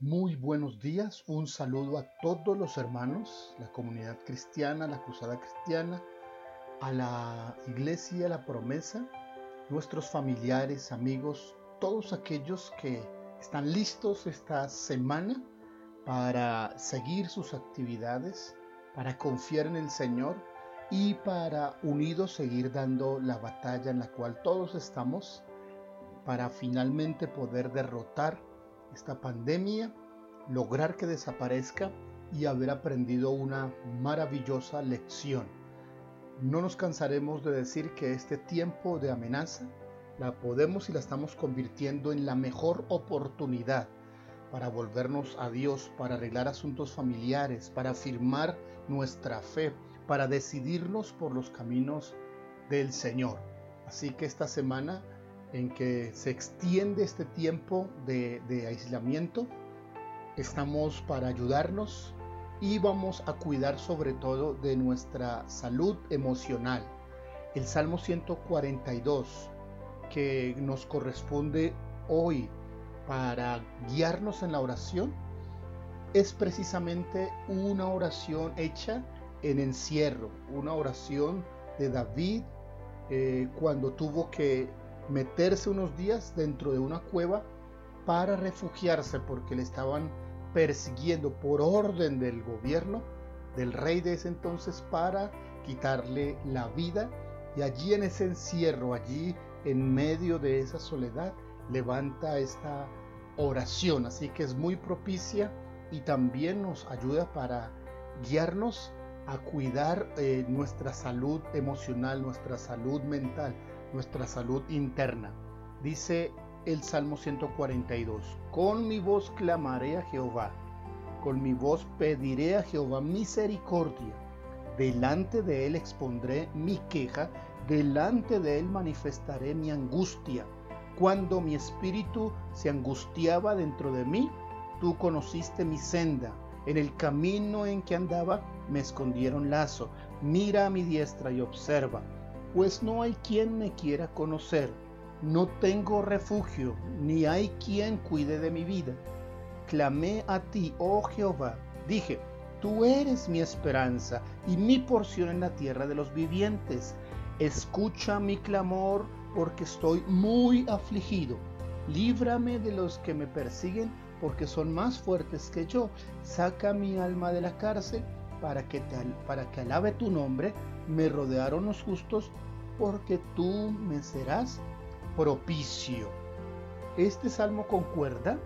Muy buenos días, un saludo a todos los hermanos, la comunidad cristiana, la cruzada cristiana, a la iglesia, la promesa, nuestros familiares, amigos, todos aquellos que están listos esta semana para seguir sus actividades, para confiar en el Señor y para unidos seguir dando la batalla en la cual todos estamos para finalmente poder derrotar esta pandemia, lograr que desaparezca y haber aprendido una maravillosa lección. No nos cansaremos de decir que este tiempo de amenaza la podemos y la estamos convirtiendo en la mejor oportunidad para volvernos a Dios, para arreglar asuntos familiares, para afirmar nuestra fe, para decidirnos por los caminos del Señor. Así que esta semana en que se extiende este tiempo de, aislamiento. Estamos para ayudarnos y vamos a cuidar sobre todo de nuestra salud emocional. El Salmo 142 que nos corresponde hoy para guiarnos en la oración es precisamente una oración hecha en encierro, una oración de David eh, cuando tuvo que meterse unos días dentro de una cueva para refugiarse porque le estaban persiguiendo por orden del gobierno, del rey de ese entonces, para quitarle la vida. Y allí en ese encierro, allí en medio de esa soledad, levanta esta oración. Así que es muy propicia y también nos ayuda para guiarnos a cuidar eh, nuestra salud emocional, nuestra salud mental, nuestra salud interna. Dice el Salmo 142, con mi voz clamaré a Jehová, con mi voz pediré a Jehová misericordia, delante de él expondré mi queja, delante de él manifestaré mi angustia. Cuando mi espíritu se angustiaba dentro de mí, tú conociste mi senda. En el camino en que andaba me escondieron lazo. Mira a mi diestra y observa pues no hay quien me quiera conocer. No tengo refugio, ni hay quien cuide de mi vida. Clamé a ti, oh Jehová. Dije, tú eres mi esperanza y mi porción en la tierra de los vivientes. Escucha mi clamor porque estoy muy afligido. Líbrame de los que me persiguen porque son más fuertes que yo. Saca mi alma de la cárcel para que, para que alabe tu nombre. Me rodearon los justos porque tú me serás propicio. Este salmo concuerda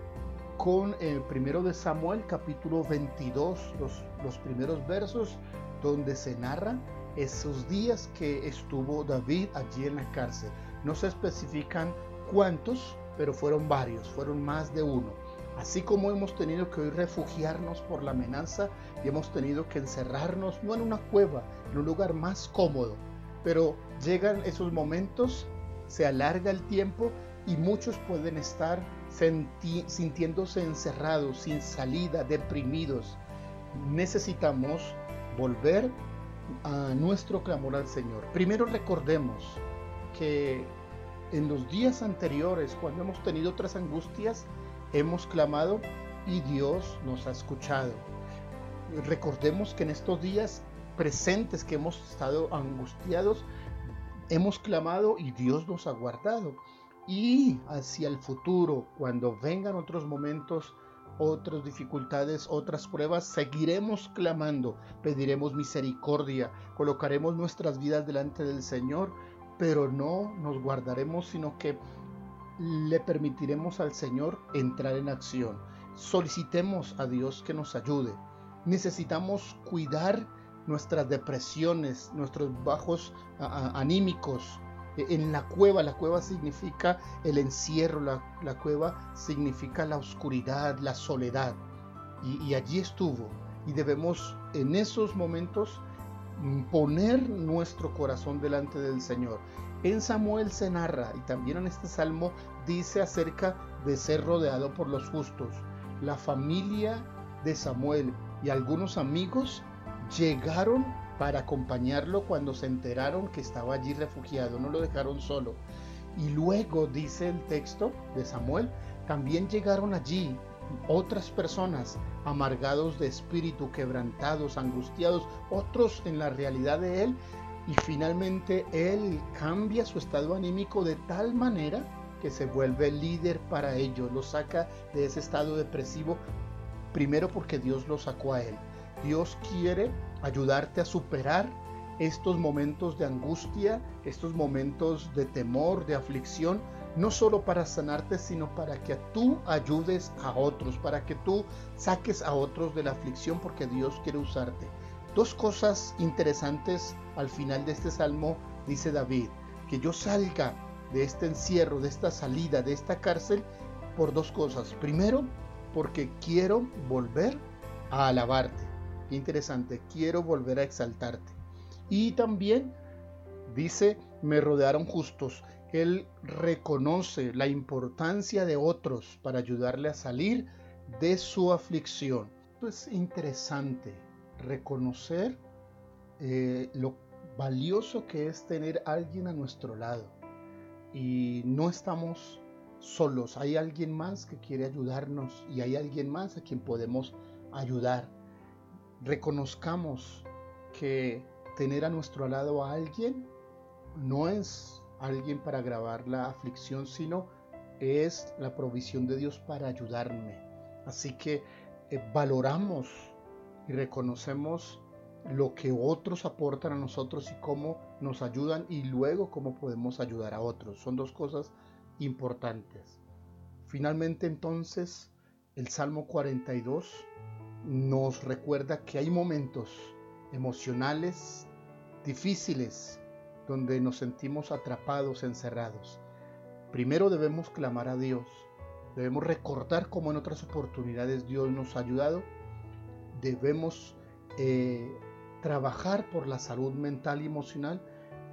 con el primero de Samuel capítulo 22, los, los primeros versos donde se narran esos días que estuvo David allí en la cárcel. No se especifican cuántos, pero fueron varios, fueron más de uno. Así como hemos tenido que hoy refugiarnos por la amenaza y hemos tenido que encerrarnos no en una cueva, en un lugar más cómodo, pero llegan esos momentos, se alarga el tiempo y muchos pueden estar sintiéndose encerrados, sin salida, deprimidos. Necesitamos volver a nuestro clamor al Señor. Primero recordemos que en los días anteriores, cuando hemos tenido otras angustias, hemos clamado y Dios nos ha escuchado. Recordemos que en estos días presentes que hemos estado angustiados, hemos clamado y Dios nos ha guardado. Y hacia el futuro, cuando vengan otros momentos, otras dificultades, otras pruebas, seguiremos clamando, pediremos misericordia, colocaremos nuestras vidas delante del Señor, pero no nos guardaremos, sino que le permitiremos al Señor entrar en acción. Solicitemos a Dios que nos ayude. Necesitamos cuidar nuestras depresiones, nuestros bajos anímicos. E, en la cueva, la cueva significa el encierro, la, cueva significa la oscuridad, la soledad. Y, allí estuvo. Y debemos en esos momentos poner nuestro corazón delante del Señor. En Samuel se narra y también en este salmo dice acerca de ser rodeado por los justos. La familia de Samuel y algunos amigos llegaron para acompañarlo cuando se enteraron que estaba allí refugiado, no lo dejaron solo. Y luego dice el texto de Samuel, también llegaron allí otras personas amargados de espíritu, quebrantados, angustiados, otros en la realidad de Él y finalmente Él cambia su estado anímico de tal manera que se vuelve líder para ellos, lo saca de ese estado depresivo, primero porque Dios lo sacó a Él. Dios quiere ayudarte a superar estos momentos de angustia, estos momentos de temor, de aflicción, no solo para sanarte, sino para que tú ayudes a otros, para que tú saques a otros de la aflicción, porque Dios quiere usarte. Dos cosas interesantes al final de este salmo dice David, que yo salga de este encierro, de esta salida, de esta cárcel, por dos cosas. Primero, porque quiero volver a alabarte. Qué interesante, quiero volver a exaltarte. Y también dice, me rodearon justos. Él reconoce la importancia de otros para ayudarle a salir de su aflicción. Esto es interesante, reconocer eh, lo valioso que es tener alguien a nuestro lado. Y no estamos solos, hay alguien más que quiere ayudarnos y hay alguien más a quien podemos ayudar. Reconozcamos que tener a nuestro lado a alguien no es alguien para agravar la aflicción, sino es la provisión de Dios para ayudarme. Así que eh, valoramos y reconocemos lo que otros aportan a nosotros y cómo nos ayudan y luego cómo podemos ayudar a otros. Son dos cosas importantes. Finalmente entonces el Salmo 42 nos recuerda que hay momentos emocionales difíciles donde nos sentimos atrapados, encerrados. Primero debemos clamar a Dios, debemos recordar cómo en otras oportunidades Dios nos ha ayudado, debemos eh, trabajar por la salud mental y emocional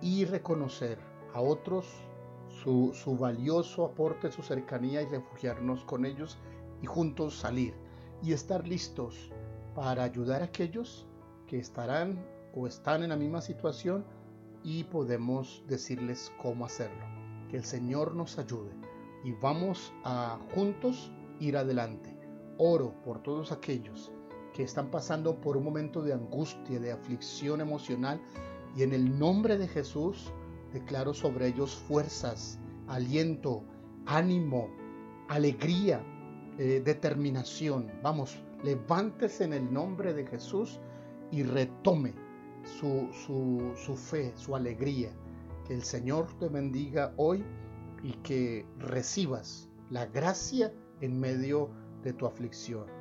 y reconocer a otros su, su valioso aporte, su cercanía y refugiarnos con ellos y juntos salir y estar listos para ayudar a aquellos que estarán o están en la misma situación y podemos decirles cómo hacerlo. Que el Señor nos ayude y vamos a juntos ir adelante. Oro por todos aquellos que están pasando por un momento de angustia, de aflicción emocional y en el nombre de Jesús declaro sobre ellos fuerzas, aliento, ánimo, alegría, eh, determinación. Vamos, levántese en el nombre de Jesús y retome su, fe, su alegría. Que el Señor te bendiga hoy y que recibas la gracia en medio de tu aflicción.